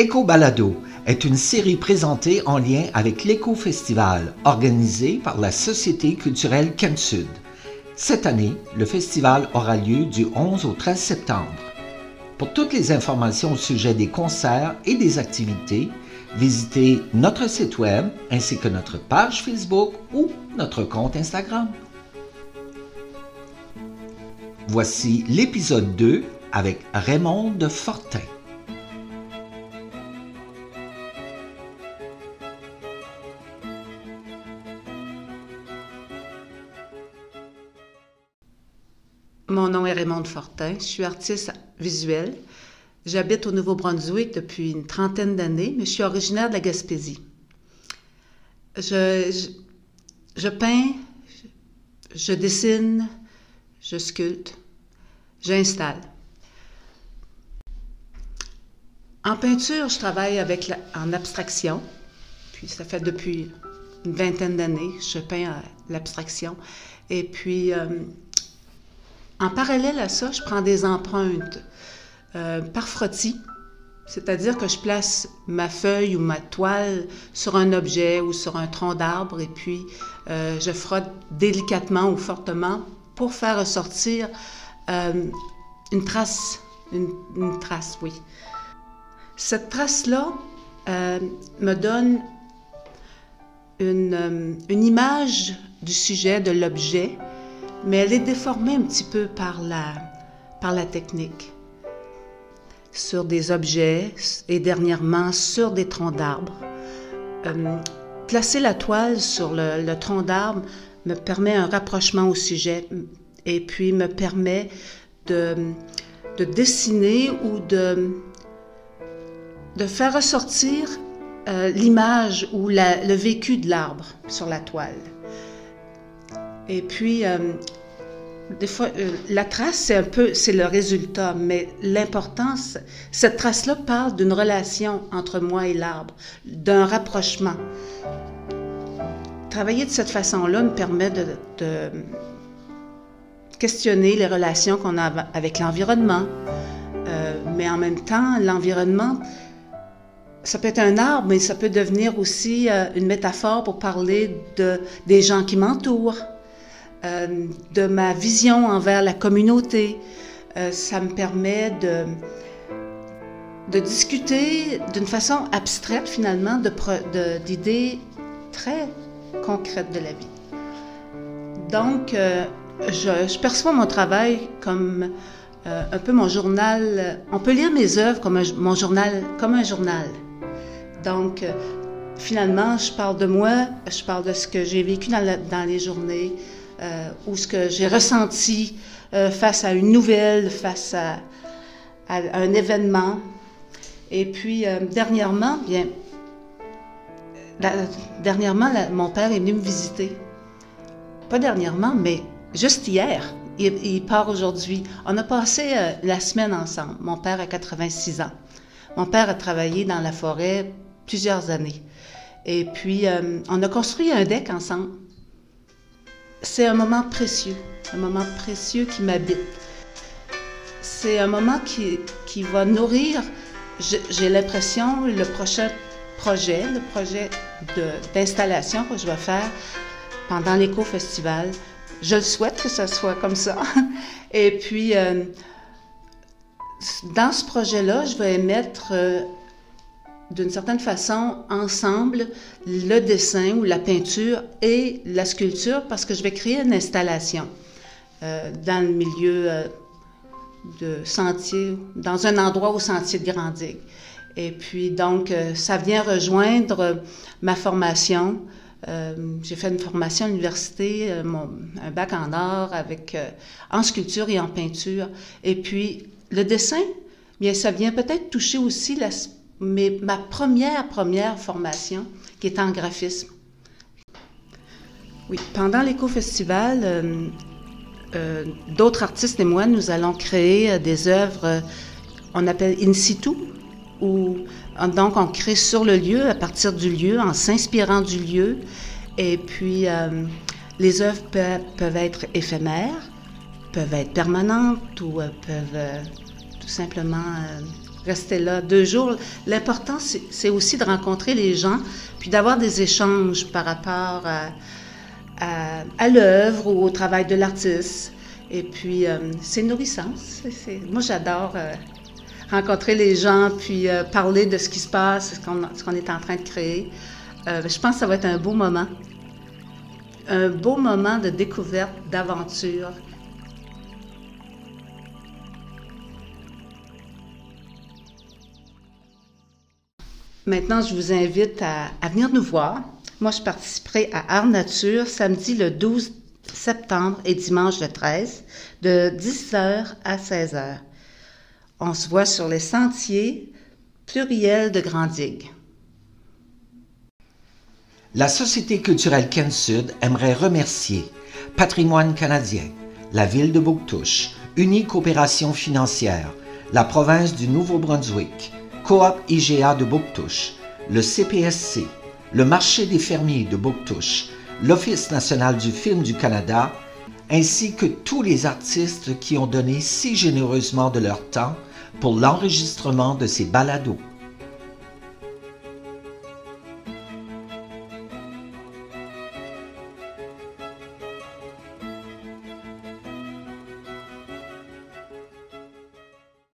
Éco Balado est une série présentée en lien avec l'Éco Festival organisé par la Société culturelle Cannes-Sud. Cette année, le festival aura lieu du 11 au 13 septembre. Pour toutes les informations au sujet des concerts et des activités, visitez notre site web ainsi que notre page Facebook ou notre compte Instagram. Voici l'épisode 2 avec Raymond de Fortin. Mon nom est Raymond Fortin, je suis artiste visuel. J'habite au Nouveau-Brunswick depuis une trentaine d'années, mais je suis originaire de la Gaspésie. Je, je, peins, je dessine, je sculpte, j'installe. En peinture, je travaille avec en abstraction, puis ça fait depuis une vingtaine d'années je peins à l'abstraction. Et puis, euh, en parallèle à ça, je prends des empreintes euh, par frottis, c'est-à-dire que je place ma feuille ou ma toile sur un objet ou sur un tronc d'arbre et puis euh, je frotte délicatement ou fortement pour faire ressortir euh, une trace, une, trace, oui. Cette trace-là me donne une, image du sujet, de l'objet, mais elle est déformée un petit peu par la, par la technique. Sur des objets et dernièrement sur des troncs d'arbres. Euh, placer la toile sur le, tronc d'arbre me permet un rapprochement au sujet et puis me permet de, de dessiner ou de, de faire ressortir euh, l'image ou le vécu de l'arbre sur la toile. Et puis, euh, des fois, euh, la trace, c'est un peu, c'est le résultat, mais l'importance, cette trace-là parle d'une relation entre moi et l'arbre, d'un rapprochement. Travailler de cette façon-là me permet de, questionner les relations qu'on a avec l'environnement, euh, mais en même temps, l'environnement, ça peut être un arbre, mais ça peut devenir aussi une métaphore pour parler de, des gens qui m'entourent, de ma vision envers la communauté. ça me permet de, discuter d'une façon abstraite finalement d'idées très concrète de la vie. Donc, euh, je, perçois mon travail comme euh, un peu mon journal. On peut lire mes œuvres comme un, mon journal, comme un journal. Donc, euh, finalement, je parle de moi, je parle de ce que j'ai vécu dans, les journées euh, ou ce que j'ai ressenti face à une nouvelle, face à, un événement. Et puis, dernièrement, bien, dernièrement, mon père est venu me visiter. Pas dernièrement, mais juste hier. Il, part aujourd'hui. On a passé euh, la semaine ensemble. Mon père a 86 ans. Mon père a travaillé dans la forêt plusieurs années. Et puis, euh, on a construit un deck ensemble. C'est un moment précieux, un moment précieux qui m'habite. C'est un moment qui, qui va nourrir, j'ai l'impression, le prochain projet, le projet d'installation que je vais faire pendant l'éco-festival. Je le souhaite que ça soit comme ça. Et puis, euh, dans ce projet-là, je vais mettre euh, d'une certaine façon ensemble le dessin ou la peinture et la sculpture parce que je vais créer une installation euh, dans le milieu euh, de sentier, dans un endroit au sentier de Grandigue. Et puis, donc, euh, ça vient rejoindre ma formation. J'ai fait une formation à l'université, mon, un bac en art avec, en sculpture et en peinture. Et puis, le dessin, bien, ça vient peut-être toucher aussi la, mais ma première, première formation, qui est en graphisme. Oui, pendant l'éco-festival, d'autres artistes et moi, nous allons créer des œuvres, on appelle in situ, où donc on crée sur le lieu, à partir du lieu, en s'inspirant du lieu. Et puis, euh, les œuvres peuvent, être éphémères, peuvent être permanentes ou euh, peuvent euh, tout simplement rester là deux jours. L'important, c'est aussi de rencontrer les gens, puis d'avoir des échanges par rapport à, l'œuvre ou au travail de l'artiste. Et puis, euh, c'est nourrissant. moi, j'adore euh, rencontrer les gens, puis euh, parler de ce qui se passe, ce qu'on est en train de créer. je pense que ça va être un beau moment. Un beau moment de découverte, d'aventure. Maintenant, je vous invite à, venir nous voir. Moi, je participerai à Art Nature samedi le 12 septembre et dimanche le 13, de 10h à 16h. On se voit sur les sentiers pluriels de Grandigue. La Société culturelle Ken Sud aimerait remercier Patrimoine canadien, la ville de Bouctouche, Unique Coopération financière, la province du Nouveau-Brunswick, Coop IGA de Bouctouche, le CPSC, le marché des fermiers de Bouctouche, l'Office national du film du Canada, ainsi que tous les artistes qui ont donné si généreusement de leur temps pour l'enregistrement de ces balados.